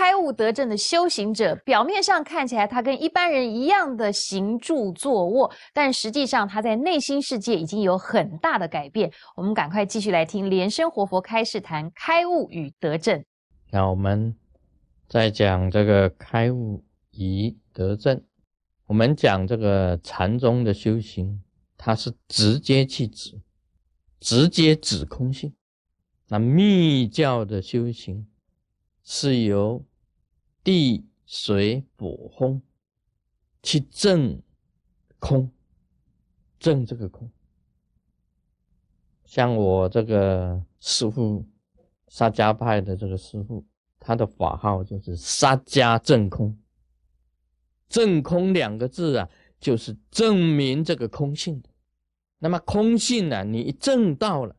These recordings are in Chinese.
开悟得正的修行者，表面上看起来他跟一般人一样的行住坐卧，但实际上他在内心世界已经有很大的改变。我们赶快继续来听莲生活佛开示谈开悟与得正。那我们在讲这个开悟与得正，我们讲这个禅宗的修行，它是直接去指，直接指空性。那密教的修行是由地水火风去证空，证这个空。像我这个师父沙迦派的这个师父，他的法号就是沙迦证空。证空两个字啊，就是证明这个空性的。那么空性呢，你一证到了。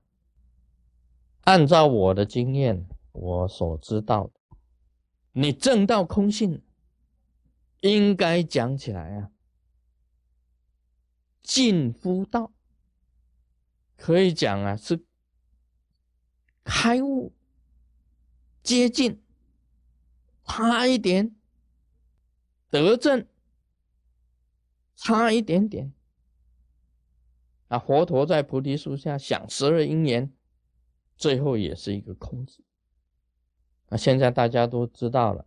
按照我的经验，我所知道的，你证到空性，应该讲起来啊，近乎道，可以讲啊是开悟，接近，差一点得正，差一点点。啊，佛陀在菩提树下想十二因缘。最后也是一个空字。那现在大家都知道了，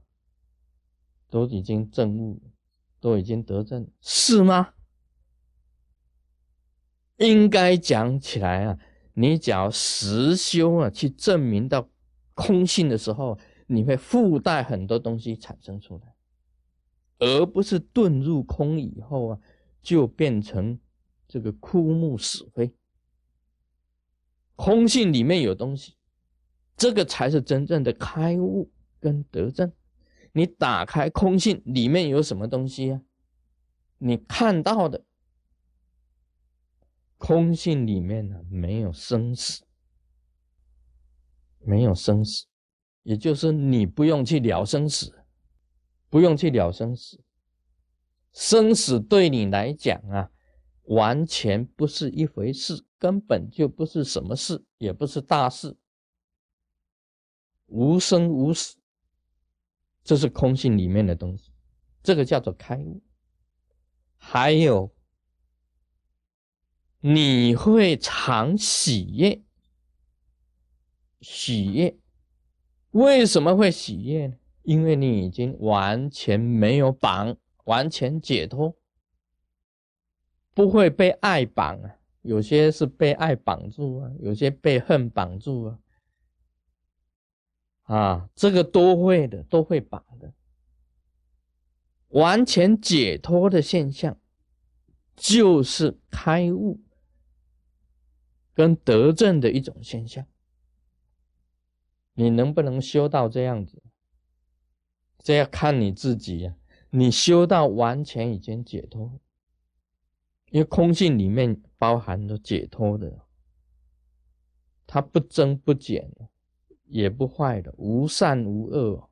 都已经证悟，都已经得证，是吗？应该讲起来啊，你只要实修啊，去证明到空性的时候，你会附带很多东西产生出来，而不是遁入空以后啊，就变成这个枯木死灰。空性里面有东西，这个才是真正的开悟跟得正。你打开空性里面有什么东西啊？你看到的空性里面呢，没有生死，没有生死，也就是你不用去了生死，不用去了生死，生死对你来讲啊。完全不是一回事，根本就不是什么事，也不是大事，无生无死，这是空性里面的东西，这个叫做开悟。还有，你会常喜悦，喜悦，为什么会喜悦呢？因为你已经完全没有绑，完全解脱。不会被爱绑啊，有些是被爱绑住啊，有些被恨绑住啊，啊，这个都会的，都会绑的。完全解脱的现象，就是开悟跟得正的一种现象。你能不能修到这样子？这要看你自己呀。你修到完全已经解脱。因为空性里面包含着解脱的，它不增不减也不坏的，无善无恶，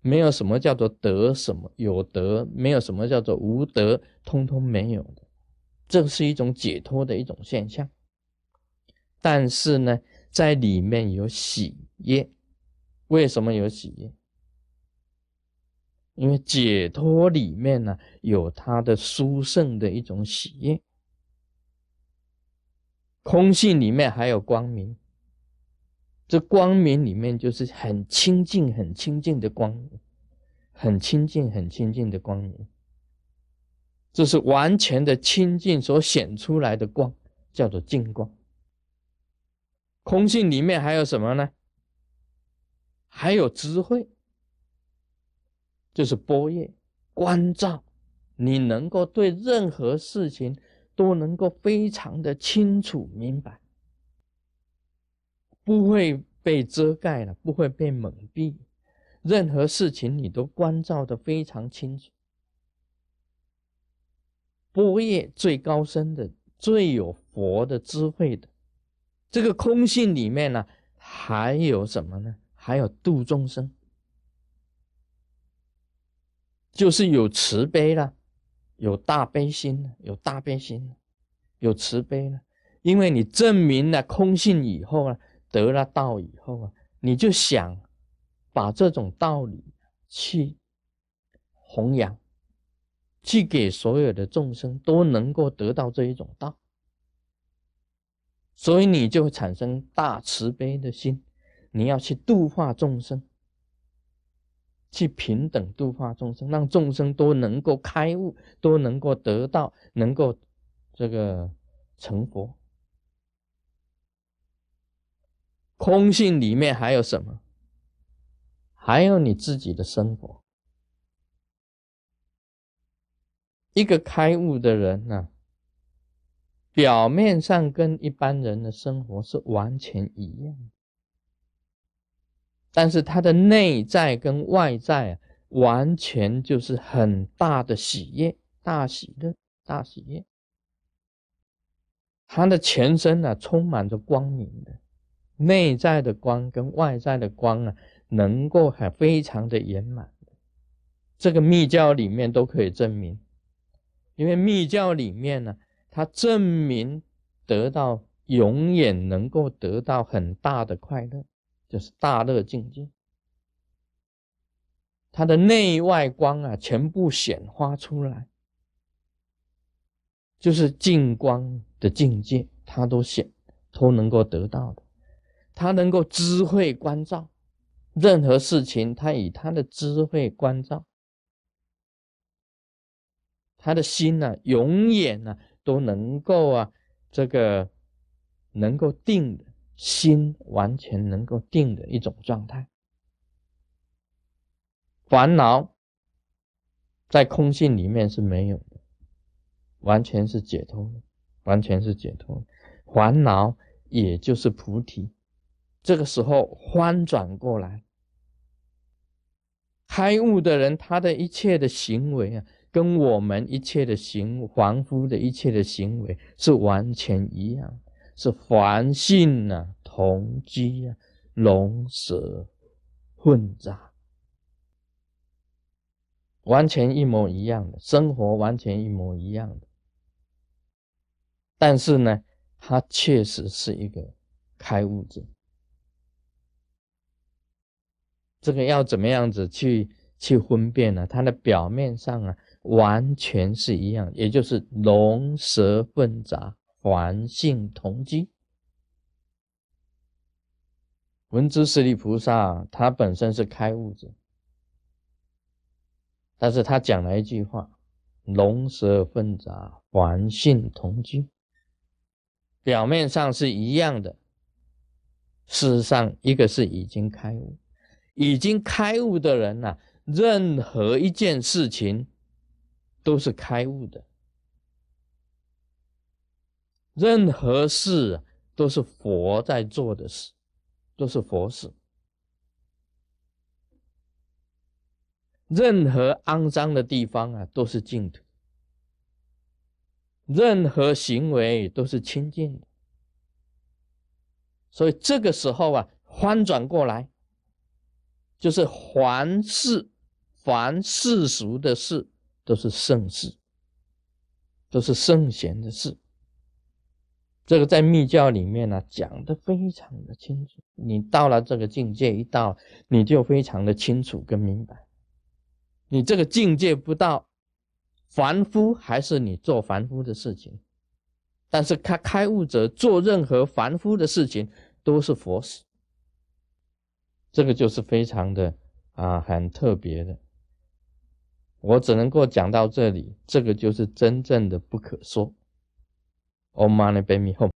没有什么叫做得什么有得，没有什么叫做无得，通通没有，这是一种解脱的一种现象。但是呢，在里面有喜悦，为什么有喜悦？因为解脱里面呢，有它的殊胜的一种喜悦。空性里面还有光明，这光明里面就是很清净、很清净的光，很清净、很清净的光明。这是完全的清净所显出来的光，叫做净光。空性里面还有什么呢？还有智慧。就是波叶关照，你能够对任何事情都能够非常的清楚明白，不会被遮盖了，不会被蒙蔽，任何事情你都关照的非常清楚。波叶最高深的、最有佛的智慧的，这个空性里面呢，还有什么呢？还有度众生。就是有慈悲了，有大悲心了，有大悲心了，有慈悲了。因为你证明了空性以后啊，得了道以后啊，你就想把这种道理去弘扬，去给所有的众生都能够得到这一种道，所以你就会产生大慈悲的心，你要去度化众生，去平等度化众生，让众生都能够开悟，都能够得到，能够这个成佛。空性里面还有什么？还有你自己的生活。一个开悟的人呢，表面上跟一般人的生活是完全一样，但是他的内在跟外在啊完全就是很大的喜悦、大喜乐、大喜悦。他的全身呢，充满着光明的。内在的光跟外在的光啊，能够还非常的圆满。这个密教里面都可以证明，因为密教里面呢，它证明得到永远能够得到很大的快乐，就是大乐境界。它的内外光啊，全部显化出来，就是净光的境界，它都显都能够得到的。他能够智慧关照任何事情，他以他的智慧关照，他的心呢，永远呢都能够啊，这个能够定的心，完全能够定的一种状态。烦恼在空性里面是没有的，完全是解脱的，完全是解脱。烦恼也就是菩提。这个时候翻转过来，开悟的人，他的一切的行为啊，跟我们一切的行凡夫的一切的行为是完全一样，是凡性啊，同居啊，龙蛇混杂，完全一模一样的生活，完全一模一样的。但是呢，他确实是一个开悟者。这个要怎么样子去去分辨呢？它的表面上啊，完全是一样，也就是龙蛇混杂，环性同居。文殊师利菩萨他本身是开悟者，但是他讲了一句话：龙蛇混杂，环性同居。表面上是一样的，事实上一个是已经开悟。已经开悟的人呐，任何一件事情都是开悟的，任何事都是佛在做的事，都是佛事。任何肮脏的地方啊，都是净土；任何行为都是清净的。所以这个时候啊，翻转过来。就是凡事，凡世俗的事都是圣事，都是圣贤的事。这个在密教里面呢讲的非常的清楚。你到了这个境界一到，你就非常的清楚跟明白。你这个境界不到，凡夫还是你做凡夫的事情，但是开开悟者做任何凡夫的事情都是佛事。这个就是非常的啊，很特别的。我只能够讲到这里，这个就是真正的不可说。Om Mani p a m e Hum。